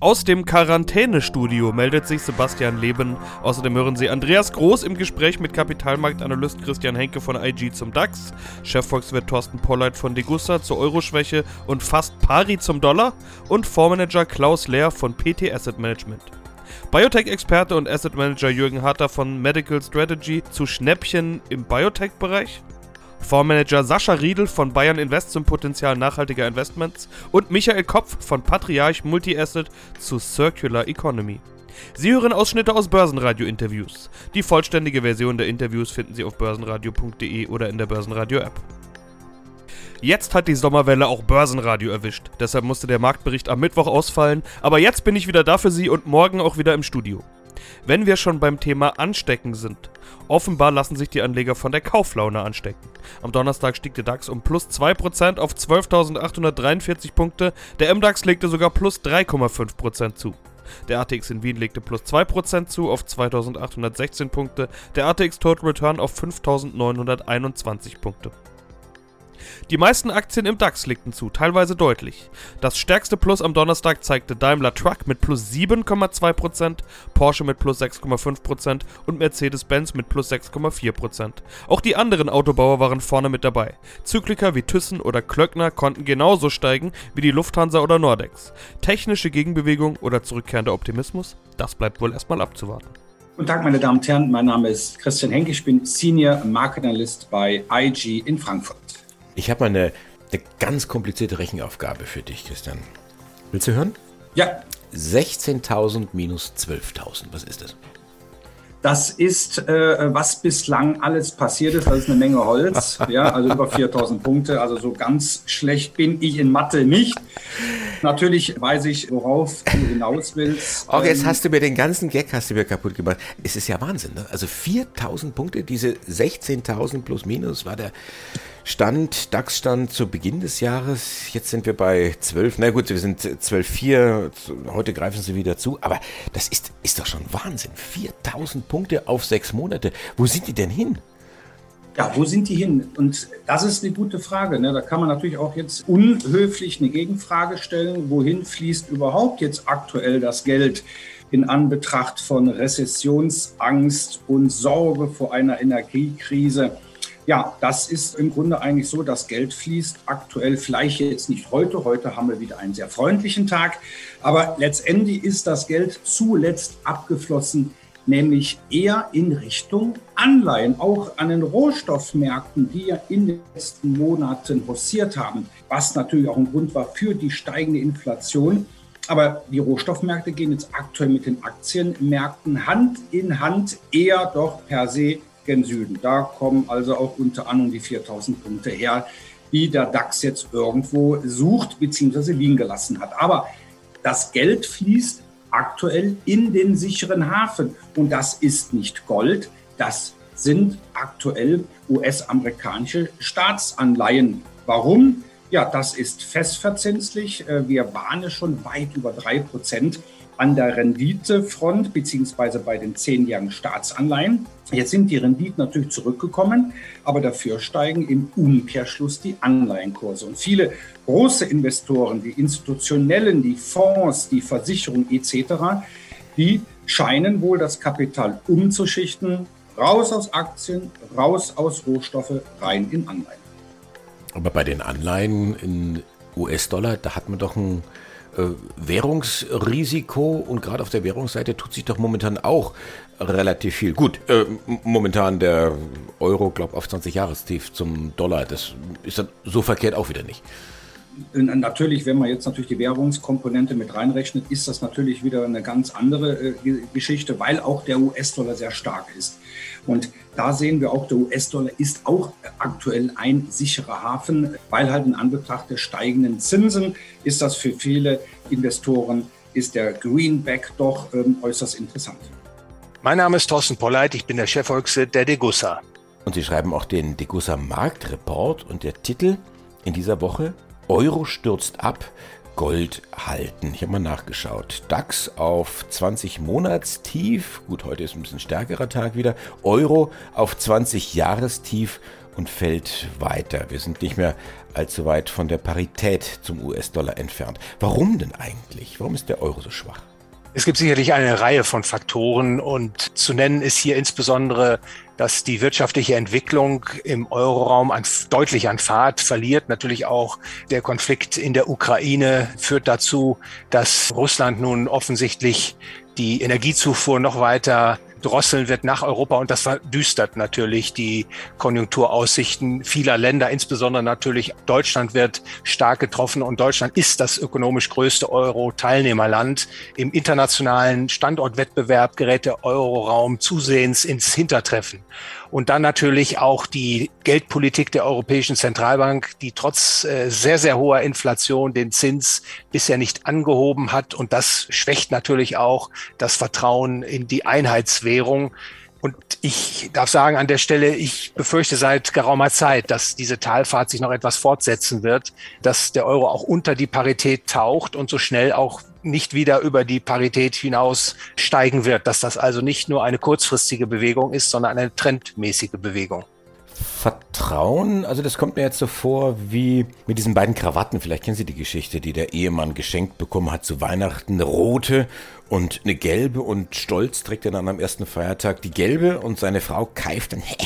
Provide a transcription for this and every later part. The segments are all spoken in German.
aus dem Quarantänestudio meldet sich Sebastian Leben. Außerdem hören Sie Andreas Groß im Gespräch mit Kapitalmarktanalyst Christian Henke von IG zum DAX, Chefvolkswirt Thorsten Polleit von Degussa zur Euroschwäche und fast pari zum Dollar und Fondsmanager Klaus Lehr von PT Asset Management. Biotech-Experte und Asset Manager Jürgen Harter von Medical Strategy zu Schnäppchen im Biotech-Bereich Fondsmanager Sascha Riedel von Bayern Invest zum Potenzial nachhaltiger Investments und Michael Kopf von Patriarch Multi-Asset zu Circular Economy. Sie hören Ausschnitte aus Börsenradio-Interviews. Die vollständige Version der Interviews finden Sie auf börsenradio.de oder in der Börsenradio-App. Jetzt hat die Sommerwelle auch Börsenradio erwischt, deshalb musste der Marktbericht am Mittwoch ausfallen, aber jetzt bin ich wieder da für Sie und morgen auch wieder im Studio. Wenn wir schon beim Thema Anstecken sind, offenbar lassen sich die Anleger von der Kauflaune anstecken. Am Donnerstag stieg der DAX um plus 2% auf 12.843 Punkte, der MDAX legte sogar plus 3,5% zu. Der ATX in Wien legte plus 2% zu auf 2816 Punkte, der ATX Total Return auf 5921 Punkte. Die meisten Aktien im DAX legten zu, teilweise deutlich. Das stärkste Plus am Donnerstag zeigte Daimler Truck mit plus 7,2%, Porsche mit plus 6,5% und Mercedes-Benz mit plus 6,4%. Auch die anderen Autobauer waren vorne mit dabei. Zykliker wie Thyssen oder Klöckner konnten genauso steigen wie die Lufthansa oder Nordex. Technische Gegenbewegung oder zurückkehrender Optimismus? Das bleibt wohl erstmal abzuwarten. Guten Tag, meine Damen und Herren. Mein Name ist Christian Henke. Ich bin Senior Market Analyst bei IG in Frankfurt. Ich habe mal eine, eine ganz komplizierte Rechenaufgabe für dich, Christian. Willst du hören? Ja. 16.000 minus 12.000, was ist das? Das ist, äh, was bislang alles passiert ist. Das ist eine Menge Holz. ja, also über 4000 Punkte. Also so ganz schlecht bin ich in Mathe nicht. Natürlich weiß ich, worauf du hinaus willst. Auch jetzt ähm, hast du mir den ganzen Gag hast du mir kaputt gemacht. Es ist ja Wahnsinn. Ne? Also 4000 Punkte, diese 16.000 plus minus war der Stand, DAX-Stand zu Beginn des Jahres. Jetzt sind wir bei 12. Na gut, wir sind 12,4. Heute greifen sie wieder zu. Aber das ist, ist doch schon Wahnsinn. 4000 Punkte auf sechs Monate. Wo sind die denn hin? Ja, wo sind die hin? Und das ist eine gute Frage. Ne? Da kann man natürlich auch jetzt unhöflich eine Gegenfrage stellen. Wohin fließt überhaupt jetzt aktuell das Geld in Anbetracht von Rezessionsangst und Sorge vor einer Energiekrise? Ja, das ist im Grunde eigentlich so, dass Geld fließt. Aktuell vielleicht jetzt nicht heute. Heute haben wir wieder einen sehr freundlichen Tag. Aber letztendlich ist das Geld zuletzt abgeflossen, nämlich eher in Richtung Anleihen, auch an den Rohstoffmärkten, die ja in den letzten Monaten hossiert haben, was natürlich auch ein Grund war für die steigende Inflation. Aber die Rohstoffmärkte gehen jetzt aktuell mit den Aktienmärkten Hand in Hand eher doch per se gen Süden. Da kommen also auch unter anderem die 4000 Punkte her, die der DAX jetzt irgendwo sucht bzw. liegen gelassen hat. Aber das Geld fließt aktuell in den sicheren Hafen und das ist nicht Gold, das sind aktuell US-amerikanische Staatsanleihen. Warum? Ja, das ist festverzinslich. Äh, wir waren schon weit über drei Prozent an der Renditefront beziehungsweise bei den zehnjährigen Staatsanleihen. Jetzt sind die Renditen natürlich zurückgekommen, aber dafür steigen im Umkehrschluss die Anleihenkurse. Und viele große Investoren, die institutionellen, die Fonds, die Versicherungen etc., die scheinen wohl das Kapital umzuschichten, raus aus Aktien, raus aus Rohstoffe, rein in Anleihen. Aber bei den Anleihen in US-Dollar, da hat man doch ein Währungsrisiko und gerade auf der Währungsseite tut sich doch momentan auch relativ viel. Gut, äh, momentan der Euro, glaube auf 20 Jahrestief zum Dollar. Das ist dann so verkehrt auch wieder nicht. Natürlich, wenn man jetzt natürlich die Währungskomponente mit reinrechnet, ist das natürlich wieder eine ganz andere äh, Geschichte, weil auch der US-Dollar sehr stark ist. Und da sehen wir auch, der US-Dollar ist auch aktuell ein sicherer Hafen, weil halt in Anbetracht der steigenden Zinsen ist das für viele Investoren, ist der Greenback doch ähm, äußerst interessant. Mein Name ist Thorsten Polleit, ich bin der Chefvolkswirt der Degussa. Und Sie schreiben auch den Degussa Marktreport und der Titel in dieser Woche Euro stürzt ab. Gold halten. Ich habe mal nachgeschaut. DAX auf 20 Monatstief. Gut, heute ist ein bisschen stärkerer Tag wieder. Euro auf 20 Jahrestief und fällt weiter. Wir sind nicht mehr allzu weit von der Parität zum US-Dollar entfernt. Warum denn eigentlich? Warum ist der Euro so schwach? Es gibt sicherlich eine Reihe von Faktoren und zu nennen ist hier insbesondere, dass die wirtschaftliche Entwicklung im Euroraum an, deutlich an Fahrt verliert. Natürlich auch der Konflikt in der Ukraine führt dazu, dass Russland nun offensichtlich die Energiezufuhr noch weiter drosseln wird nach Europa und das verdüstert natürlich die Konjunkturaussichten vieler Länder, insbesondere natürlich Deutschland wird stark getroffen und Deutschland ist das ökonomisch größte Euro-Teilnehmerland. Im internationalen Standortwettbewerb gerät der Euroraum zusehends ins Hintertreffen. Und dann natürlich auch die Geldpolitik der Europäischen Zentralbank, die trotz äh, sehr, sehr hoher Inflation den Zins bisher nicht angehoben hat. Und das schwächt natürlich auch das Vertrauen in die Einheitswährung. Und ich darf sagen an der Stelle, ich befürchte seit geraumer Zeit, dass diese Talfahrt sich noch etwas fortsetzen wird, dass der Euro auch unter die Parität taucht und so schnell auch nicht wieder über die Parität hinaus steigen wird, dass das also nicht nur eine kurzfristige Bewegung ist, sondern eine trendmäßige Bewegung. Vertrauen, also das kommt mir jetzt so vor wie mit diesen beiden Krawatten. Vielleicht kennen Sie die Geschichte, die der Ehemann geschenkt bekommen hat zu Weihnachten. Eine rote und eine gelbe und stolz trägt er dann am ersten Feiertag die gelbe und seine Frau keift dann, hä,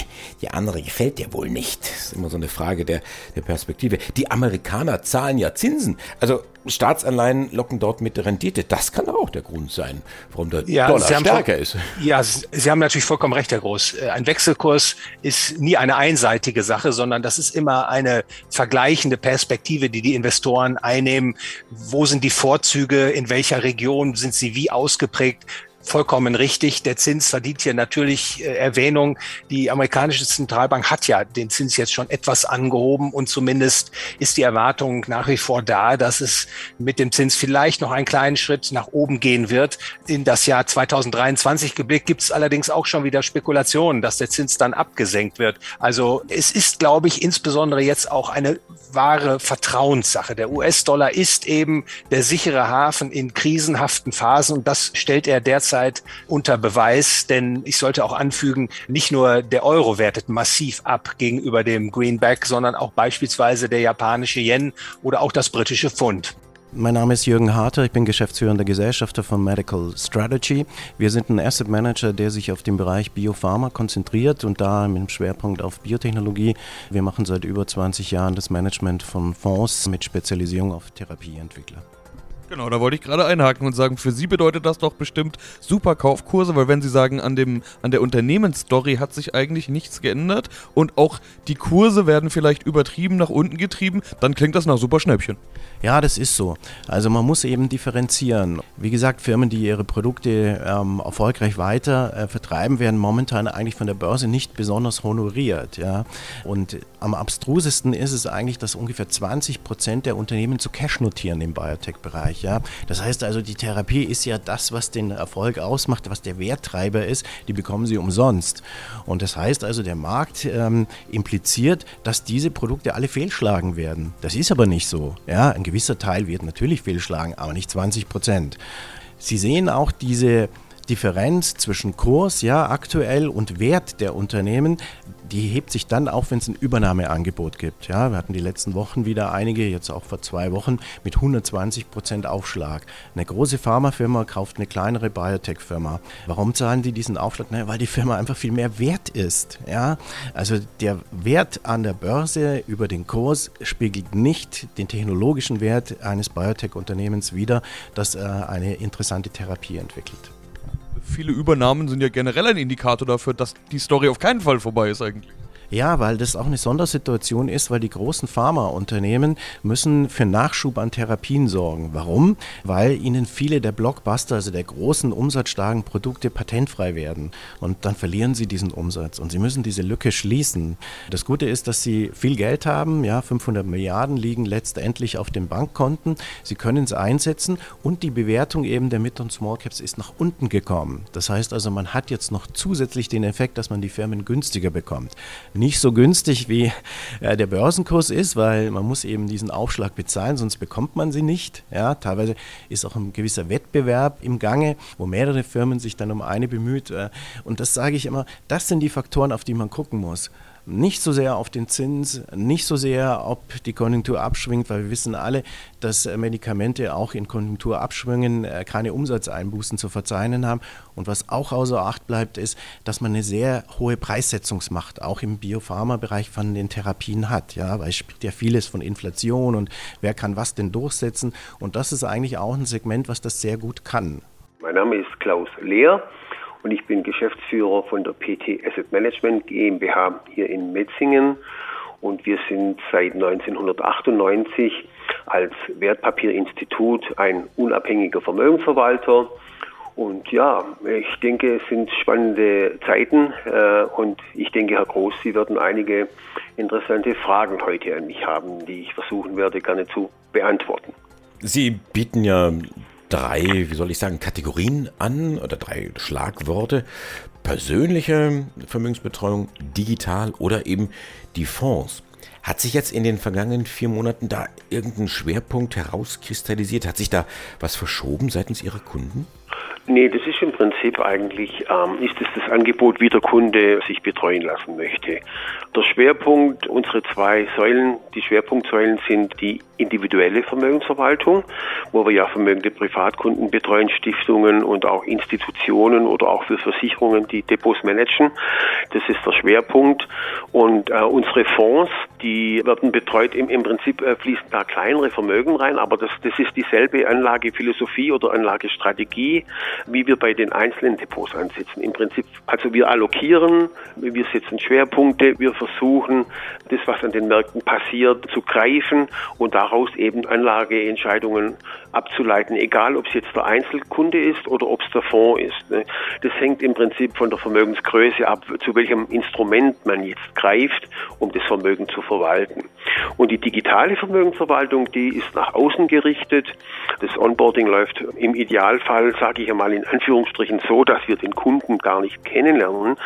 die andere gefällt dir wohl nicht. Das ist immer so eine Frage der, der Perspektive. Die Amerikaner zahlen ja Zinsen. Also Staatsanleihen locken dort mit der Rendite. Das kann auch der Grund sein, warum der ja, Dollar stärker ist. Ja, Sie haben natürlich vollkommen recht, Herr Groß. Äh, ein Wechselkurs ist nie eine einseitige Sache, sondern das ist immer eine vergleichende Perspektive, die die Investoren einnehmen. Wo sind die Vorzüge? In welcher Region sind sie wie ausgeprägt? Vollkommen richtig. Der Zins verdient hier natürlich äh, Erwähnung. Die amerikanische Zentralbank hat ja den Zins jetzt schon etwas angehoben und zumindest ist die Erwartung nach wie vor da, dass es mit dem Zins vielleicht noch einen kleinen Schritt nach oben gehen wird. In das Jahr 2023 geblickt gibt es allerdings auch schon wieder Spekulationen, dass der Zins dann abgesenkt wird. Also es ist, glaube ich, insbesondere jetzt auch eine wahre Vertrauenssache. Der US-Dollar ist eben der sichere Hafen in krisenhaften Phasen und das stellt er derzeit derzeit unter Beweis, denn ich sollte auch anfügen, nicht nur der Euro wertet massiv ab gegenüber dem Greenback, sondern auch beispielsweise der japanische Yen oder auch das britische Pfund. Mein Name ist Jürgen Harter, ich bin geschäftsführender Gesellschafter von Medical Strategy. Wir sind ein Asset Manager, der sich auf den Bereich Biopharma konzentriert und da mit dem Schwerpunkt auf Biotechnologie. Wir machen seit über 20 Jahren das Management von Fonds mit Spezialisierung auf Therapieentwickler. Genau, da wollte ich gerade einhaken und sagen, für Sie bedeutet das doch bestimmt super Kaufkurse, weil wenn Sie sagen, an, dem, an der Unternehmensstory hat sich eigentlich nichts geändert und auch die Kurse werden vielleicht übertrieben nach unten getrieben, dann klingt das nach super Schnäppchen. Ja, das ist so. Also man muss eben differenzieren. Wie gesagt, Firmen, die ihre Produkte ähm, erfolgreich weiter äh, vertreiben, werden momentan eigentlich von der Börse nicht besonders honoriert. Ja? Und am abstrusesten ist es eigentlich, dass ungefähr 20 Prozent der Unternehmen zu Cash notieren im Biotech-Bereich. Ja? Das heißt also, die Therapie ist ja das, was den Erfolg ausmacht, was der Werttreiber ist. Die bekommen sie umsonst. Und das heißt also, der Markt ähm, impliziert, dass diese Produkte alle fehlschlagen werden. Das ist aber nicht so. Ja? Ein gewisser Teil wird natürlich fehlschlagen, aber nicht 20 Prozent. Sie sehen auch diese Differenz zwischen Kurs, ja, aktuell und Wert der Unternehmen, die hebt sich dann auf, wenn es ein Übernahmeangebot gibt. Ja, wir hatten die letzten Wochen wieder einige, jetzt auch vor zwei Wochen, mit 120 Prozent Aufschlag. Eine große Pharmafirma kauft eine kleinere Biotech-Firma. Warum zahlen die diesen Aufschlag? Naja, weil die Firma einfach viel mehr wert ist. Ja, also der Wert an der Börse über den Kurs spiegelt nicht den technologischen Wert eines Biotech-Unternehmens wider, das äh, eine interessante Therapie entwickelt viele Übernahmen sind ja generell ein Indikator dafür, dass die Story auf keinen Fall vorbei ist eigentlich. Ja, weil das auch eine Sondersituation ist, weil die großen Pharmaunternehmen müssen für Nachschub an Therapien sorgen. Warum? Weil ihnen viele der Blockbuster, also der großen umsatzstarken Produkte patentfrei werden. Und dann verlieren sie diesen Umsatz und sie müssen diese Lücke schließen. Das Gute ist, dass sie viel Geld haben. Ja, 500 Milliarden liegen letztendlich auf den Bankkonten. Sie können es einsetzen und die Bewertung eben der Mid- und Small Caps ist nach unten gekommen. Das heißt also, man hat jetzt noch zusätzlich den Effekt, dass man die Firmen günstiger bekommt. Nicht so günstig, wie äh, der Börsenkurs ist, weil man muss eben diesen Aufschlag bezahlen, sonst bekommt man sie nicht. Ja, teilweise ist auch ein gewisser Wettbewerb im Gange, wo mehrere Firmen sich dann um eine bemüht. Äh, und das sage ich immer, das sind die Faktoren, auf die man gucken muss nicht so sehr auf den Zins, nicht so sehr, ob die Konjunktur abschwingt, weil wir wissen alle, dass äh, Medikamente auch in Konjunkturabschwüngen äh, keine Umsatzeinbußen zu verzeichnen haben. Und was auch außer Acht bleibt, ist, dass man eine sehr hohe Preissetzungsmacht auch im Biopharma-Bereich von den Therapien hat. Ja, weil es spricht ja vieles von Inflation und wer kann was denn durchsetzen. Und das ist eigentlich auch ein Segment, was das sehr gut kann. Mein Name ist Klaus Lehr und ich bin Geschäftsführer von der PT Asset Management GmbH hier in Metzingen und wir sind seit 1998 als Wertpapierinstitut ein unabhängiger Vermögensverwalter. Und ja, ich denke, es sind spannende Zeiten äh, und ich denke, Herr Groß, Sie werden einige interessante Fragen heute an mich haben, die ich versuchen werde, gerne zu beantworten. Sie bieten ja drei, wie soll ich sagen, Kategorien an oder drei Schlagworte. Persönliche Vermögensbetreuung, digital oder eben die Fonds. Hat sich jetzt in den vergangenen vier Monaten da irgendein Schwerpunkt herauskristallisiert? Hat sich da was verschoben seitens Ihrer Kunden? Nee, das ist im Prinzip eigentlich, ähm, ist es das Angebot, wie der Kunde sich betreuen lassen möchte. Der Schwerpunkt, unsere zwei Säulen, die Schwerpunktsäulen sind die individuelle Vermögensverwaltung, wo wir ja vermögende Privatkunden betreuen, Stiftungen und auch Institutionen oder auch für Versicherungen, die Depots managen. Das ist der Schwerpunkt. Und äh, unsere Fonds, die werden betreut, im, im Prinzip äh, fließen da kleinere Vermögen rein, aber das, das ist dieselbe Anlagephilosophie oder Anlagestrategie, wie wir bei den einzelnen Depots ansetzen. Im Prinzip, also wir allokieren, wir setzen Schwerpunkte, wir versuchen, das, was an den Märkten passiert, zu greifen und daraus eben Anlageentscheidungen abzuleiten, egal ob es jetzt der Einzelkunde ist oder ob es der Fonds ist. Ne? Das hängt im Prinzip von der Vermögensgröße ab, zu welchem Instrument man jetzt greift, um das Vermögen zu verwalten. Und die digitale Vermögensverwaltung, die ist nach außen gerichtet. Das Onboarding läuft im Idealfall, sage ich einmal in Anführungsstrichen, so, dass wir den Kunden gar nicht kennenlernen,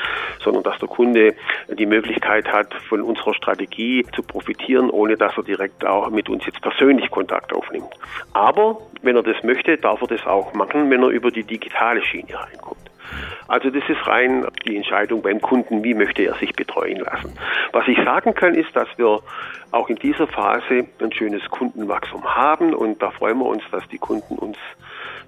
sondern dass der Kunde die Möglichkeit hat, von unserer Strategie zu profitieren, ohne dass er direkt auch mit uns jetzt persönlich Kontakt aufnimmt. Aber wenn er das möchte, darf er das auch machen, wenn er über die digitale Schiene reinkommt. Also das ist rein die Entscheidung beim Kunden, wie möchte er sich betreuen lassen. Was ich sagen kann, ist, dass wir auch in dieser Phase ein schönes Kundenwachstum haben und da freuen wir uns, dass die Kunden uns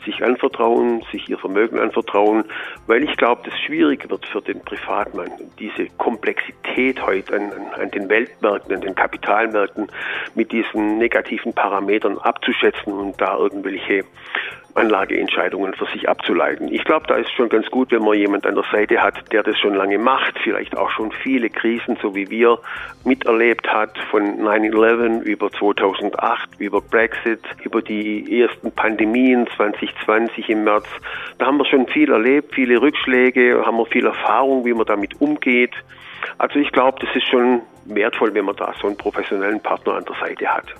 sich anvertrauen, sich ihr Vermögen anvertrauen, weil ich glaube, das schwierig wird für den Privatmann, diese Komplexität heute an, an den Weltmärkten, an den Kapitalmärkten mit diesen negativen Parametern abzuschätzen und da irgendwelche Anlageentscheidungen für sich abzuleiten. Ich glaube, da ist schon ganz gut, wenn man jemand an der Seite hat, der das schon lange macht, vielleicht auch schon viele Krisen, so wie wir, miterlebt hat, von 9-11 über 2008, über Brexit, über die ersten Pandemien 2020 im März. Da haben wir schon viel erlebt, viele Rückschläge, haben wir viel Erfahrung, wie man damit umgeht. Also ich glaube, das ist schon wertvoll, wenn man da so einen professionellen Partner an der Seite hat.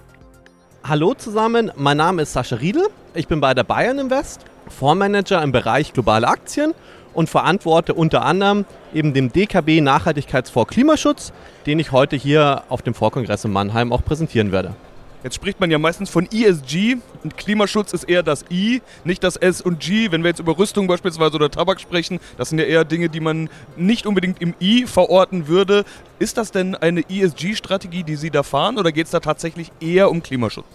Hallo zusammen, mein Name ist Sascha Riedel. Ich bin bei der Bayern Invest, Fondsmanager im Bereich globale Aktien und verantworte unter anderem eben dem DKB Nachhaltigkeitsfonds Klimaschutz, den ich heute hier auf dem Vorkongress in Mannheim auch präsentieren werde. Jetzt spricht man ja meistens von ESG und Klimaschutz ist eher das I, nicht das S und G. Wenn wir jetzt über Rüstung beispielsweise oder Tabak sprechen, das sind ja eher Dinge, die man nicht unbedingt im I verorten würde. Ist das denn eine ESG-Strategie, die Sie da fahren oder geht es da tatsächlich eher um Klimaschutz?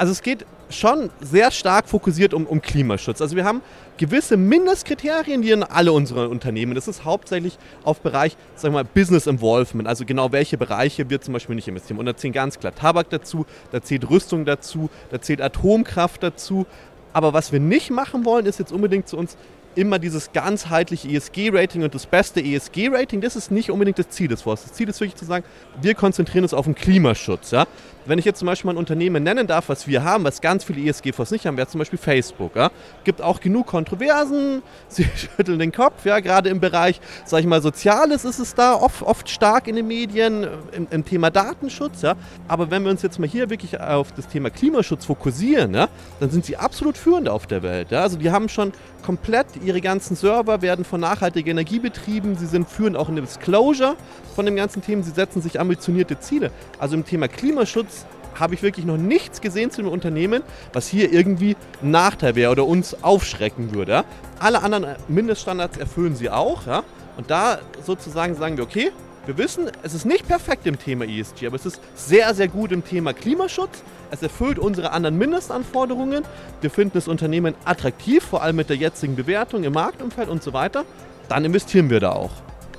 Also es geht schon sehr stark fokussiert um, um Klimaschutz. Also wir haben gewisse Mindestkriterien, die in alle unsere Unternehmen. Das ist hauptsächlich auf Bereich, sagen wir mal, Business Involvement, also genau welche Bereiche wir zum Beispiel nicht investieren. Und da zählen ganz klar Tabak dazu, da zählt Rüstung dazu, da zählt Atomkraft dazu. Aber was wir nicht machen wollen, ist jetzt unbedingt zu uns immer dieses ganzheitliche ESG-Rating und das beste ESG-Rating, das ist nicht unbedingt das Ziel des Fonds. Das Ziel ist wirklich zu sagen, wir konzentrieren uns auf den Klimaschutz. Ja? Wenn ich jetzt zum Beispiel mal ein Unternehmen nennen darf, was wir haben, was ganz viele ESG-Fonds nicht haben, wäre zum Beispiel Facebook. Ja? Gibt auch genug Kontroversen, sie schütteln den Kopf, ja, gerade im Bereich, sag ich mal, Soziales ist es da oft, oft stark in den Medien, im, im, Thema Datenschutz, ja. Aber wenn wir uns jetzt mal hier wirklich auf das Thema Klimaschutz fokussieren, ja, dann sind sie absolut führend auf der Welt. Ja? Also die haben schon komplett ihre ganzen Server werden von nachhaltiger Energie betrieben, sie sind führend auch in der Disclosure von dem ganzen Thema, sie setzen sich ambitionierte Ziele. Also im Thema Klimaschutz habe ich wirklich noch nichts gesehen zu einem Unternehmen, was hier irgendwie ein Nachteil wäre oder uns aufschrecken würde. Alle anderen Mindeststandards erfüllen sie auch. Ja? Und da sozusagen sagen wir, okay, wir wissen, es ist nicht perfekt im Thema ESG, aber es ist sehr, sehr gut im Thema Klimaschutz. Es erfüllt unsere anderen Mindestanforderungen. Wir finden das Unternehmen attraktiv, vor allem mit der jetzigen Bewertung im Marktumfeld und so weiter. Dann investieren wir da auch.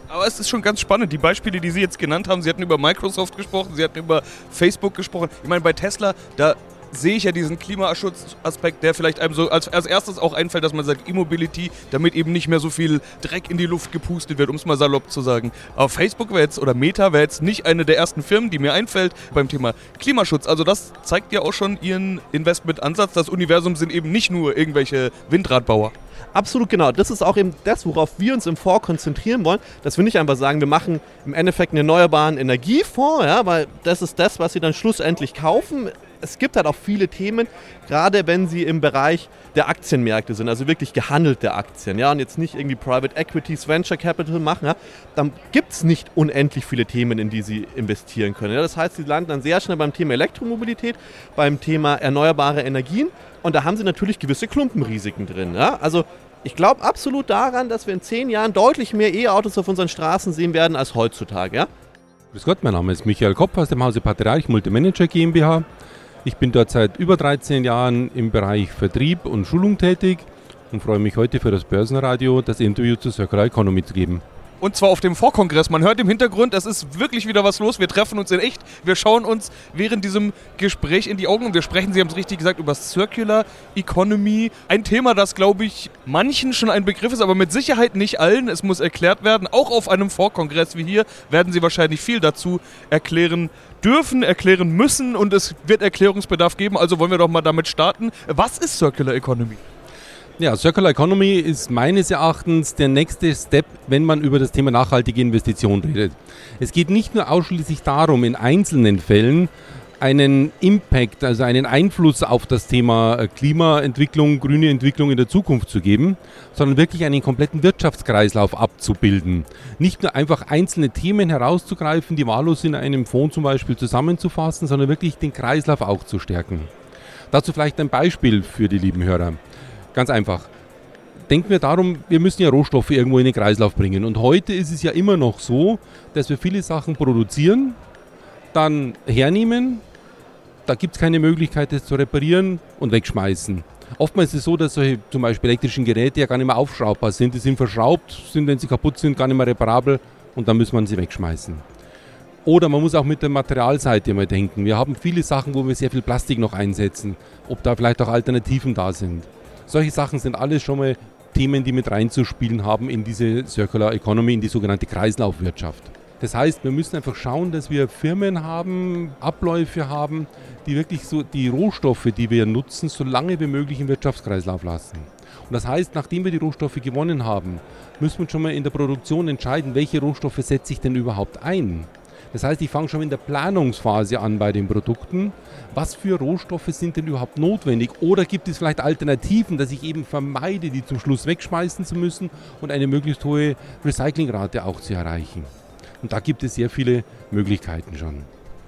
Aber es ist schon ganz spannend. Die Beispiele, die Sie jetzt genannt haben, Sie hatten über Microsoft gesprochen, Sie hatten über Facebook gesprochen. Ich meine, bei Tesla, da sehe ich ja diesen Klimaschutzaspekt, der vielleicht einem so als, als erstes auch einfällt, dass man sagt E-Mobility, damit eben nicht mehr so viel Dreck in die Luft gepustet wird, um es mal salopp zu sagen. Aber Facebook wäre jetzt oder Meta wäre jetzt nicht eine der ersten Firmen, die mir einfällt beim Thema Klimaschutz. Also das zeigt ja auch schon ihren Investmentansatz. Das Universum sind eben nicht nur irgendwelche Windradbauer. Absolut genau. Das ist auch eben das, worauf wir uns im Fonds konzentrieren wollen. Dass wir nicht einfach sagen, wir machen im Endeffekt einen erneuerbaren Energiefonds, ja, weil das ist das, was sie dann schlussendlich kaufen. Es gibt halt auch viele Themen, gerade wenn sie im Bereich der Aktienmärkte sind, also wirklich gehandelte Aktien, ja, und jetzt nicht irgendwie Private Equities, Venture Capital machen, ja, dann gibt es nicht unendlich viele Themen, in die sie investieren können. Ja. Das heißt, sie landen dann sehr schnell beim Thema Elektromobilität, beim Thema erneuerbare Energien und da haben sie natürlich gewisse Klumpenrisiken drin. Ja? Also ich glaube absolut daran, dass wir in zehn Jahren deutlich mehr E-Autos auf unseren Straßen sehen werden als heutzutage. Ja? Grüß Gott, mein Name ist Michael Kopp aus dem Hause Patriarch Multimanager GmbH. Ich bin dort seit über 13 Jahren im Bereich Vertrieb und Schulung tätig und freue mich heute für das Börsenradio das Interview zur Circular Economy zu geben. Und zwar auf dem Vorkongress. Man hört im Hintergrund, es ist wirklich wieder was los. Wir treffen uns in echt. Wir schauen uns während diesem Gespräch in die Augen und wir sprechen, Sie haben es richtig gesagt, über Circular Economy. Ein Thema, das, glaube ich, manchen schon ein Begriff ist, aber mit Sicherheit nicht allen. Es muss erklärt werden. Auch auf einem Vorkongress wie hier werden Sie wahrscheinlich viel dazu erklären dürfen, erklären müssen und es wird Erklärungsbedarf geben. Also wollen wir doch mal damit starten. Was ist Circular Economy? Ja, Circular Economy ist meines Erachtens der nächste Step, wenn man über das Thema nachhaltige Investition redet. Es geht nicht nur ausschließlich darum, in einzelnen Fällen einen Impact, also einen Einfluss auf das Thema äh, Klimaentwicklung, grüne Entwicklung in der Zukunft zu geben, sondern wirklich einen kompletten Wirtschaftskreislauf abzubilden. Nicht nur einfach einzelne Themen herauszugreifen, die wahllos in einem Fonds zum Beispiel zusammenzufassen, sondern wirklich den Kreislauf auch zu stärken. Dazu vielleicht ein Beispiel für die lieben Hörer. Ganz einfach. Denken wir darum, wir müssen ja Rohstoffe irgendwo in den Kreislauf bringen. Und heute ist es ja immer noch so, dass wir viele Sachen produzieren, dann hernehmen, da gibt es keine Möglichkeit, das zu reparieren und wegschmeißen. Oftmals ist es so, dass solche zum Beispiel elektrischen Geräte ja gar nicht mehr aufschraubbar sind. Die sind verschraubt, sind, wenn sie kaputt sind, gar nicht mehr reparabel und dann muss man sie wegschmeißen. Oder man muss auch mit der Materialseite mal denken. Wir haben viele Sachen, wo wir sehr viel Plastik noch einsetzen. Ob da vielleicht auch Alternativen da sind. Solche Sachen sind alles schon mal Themen, die mit reinzuspielen haben in diese Circular Economy, in die sogenannte Kreislaufwirtschaft. Das heißt, wir müssen einfach schauen, dass wir Firmen haben, Abläufe haben, die wirklich so die Rohstoffe, die wir nutzen, so lange wie möglich im Wirtschaftskreislauf lassen. Und das heißt, nachdem wir die Rohstoffe gewonnen haben, müssen wir schon mal in der Produktion entscheiden, welche Rohstoffe setze ich denn überhaupt ein. Das heißt, ich fange schon in der Planungsphase an bei den Produkten. Was für Rohstoffe sind denn überhaupt notwendig? Oder gibt es vielleicht Alternativen, dass ich eben vermeide, die zum Schluss wegschmeißen zu müssen und eine möglichst hohe Recyclingrate auch zu erreichen? Und da gibt es sehr viele Möglichkeiten schon.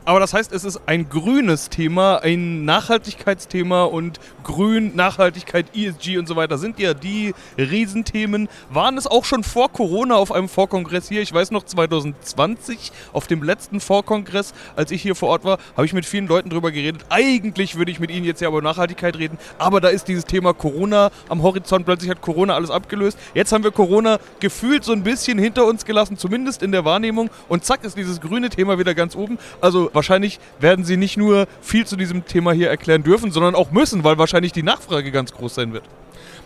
Aber das heißt, es ist ein grünes Thema, ein Nachhaltigkeitsthema und Grün, Nachhaltigkeit, ESG und so weiter sind ja die Riesenthemen. Waren es auch schon vor Corona auf einem Vorkongress hier? Ich weiß noch 2020 auf dem letzten Vorkongress, als ich hier vor Ort war, habe ich mit vielen Leuten darüber geredet. Eigentlich würde ich mit ihnen jetzt ja über Nachhaltigkeit reden, aber da ist dieses Thema Corona am Horizont. Plötzlich hat Corona alles abgelöst. Jetzt haben wir Corona gefühlt so ein bisschen hinter uns gelassen, zumindest in der Wahrnehmung. Und zack ist dieses grüne Thema wieder ganz oben. Also wahrscheinlich werden sie nicht nur viel zu diesem Thema hier erklären dürfen, sondern auch müssen, weil wahrscheinlich die Nachfrage ganz groß sein wird.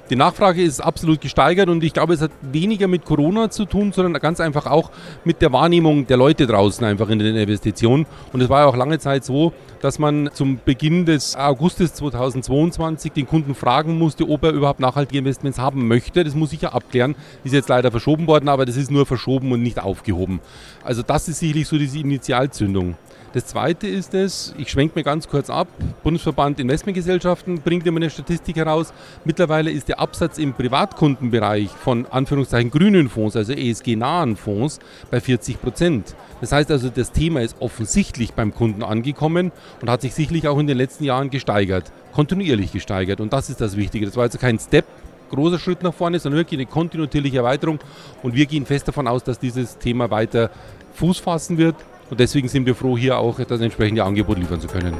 Die Nachfrage ist absolut gesteigert und ich glaube, es hat weniger mit Corona zu tun, sondern ganz einfach auch mit der Wahrnehmung der Leute draußen einfach in den Investitionen. Und es war ja auch lange Zeit so, dass man zum Beginn des Augustes 2022 den Kunden fragen musste, ob er überhaupt nachhaltige Investments haben möchte. Das muss ich ja abklären. Ist jetzt leider verschoben worden, aber das ist nur verschoben und nicht aufgehoben. Also das ist sicherlich so diese Initialzündung. Das zweite ist es, ich schwenke mir ganz kurz ab, Bundesverband Investmentgesellschaften bringt immer eine Statistik heraus. Mittlerweile ist der Absatz im Privatkundenbereich von Anführungszeichen grünen Fonds, also ESG-nahen Fonds, bei 40 Prozent. Das heißt also, das Thema ist offensichtlich beim Kunden angekommen und hat sich sicherlich auch in den letzten Jahren gesteigert, kontinuierlich gesteigert. Und das ist das Wichtige. Das war also kein Step, großer Schritt nach vorne, sondern wirklich eine kontinuierliche Erweiterung. Und wir gehen fest davon aus, dass dieses Thema weiter Fuß fassen wird und deswegen sind wir froh, hier auch das entsprechende Angebot liefern zu können.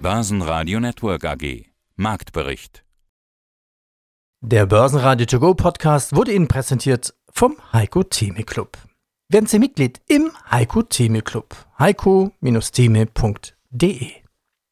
Börsenradio Network AG Marktbericht Der Börsenradio To Go Podcast wurde Ihnen präsentiert vom Heiko Theme Club. Werden Sie Mitglied im Heiko Theme Club. heiko-theme.de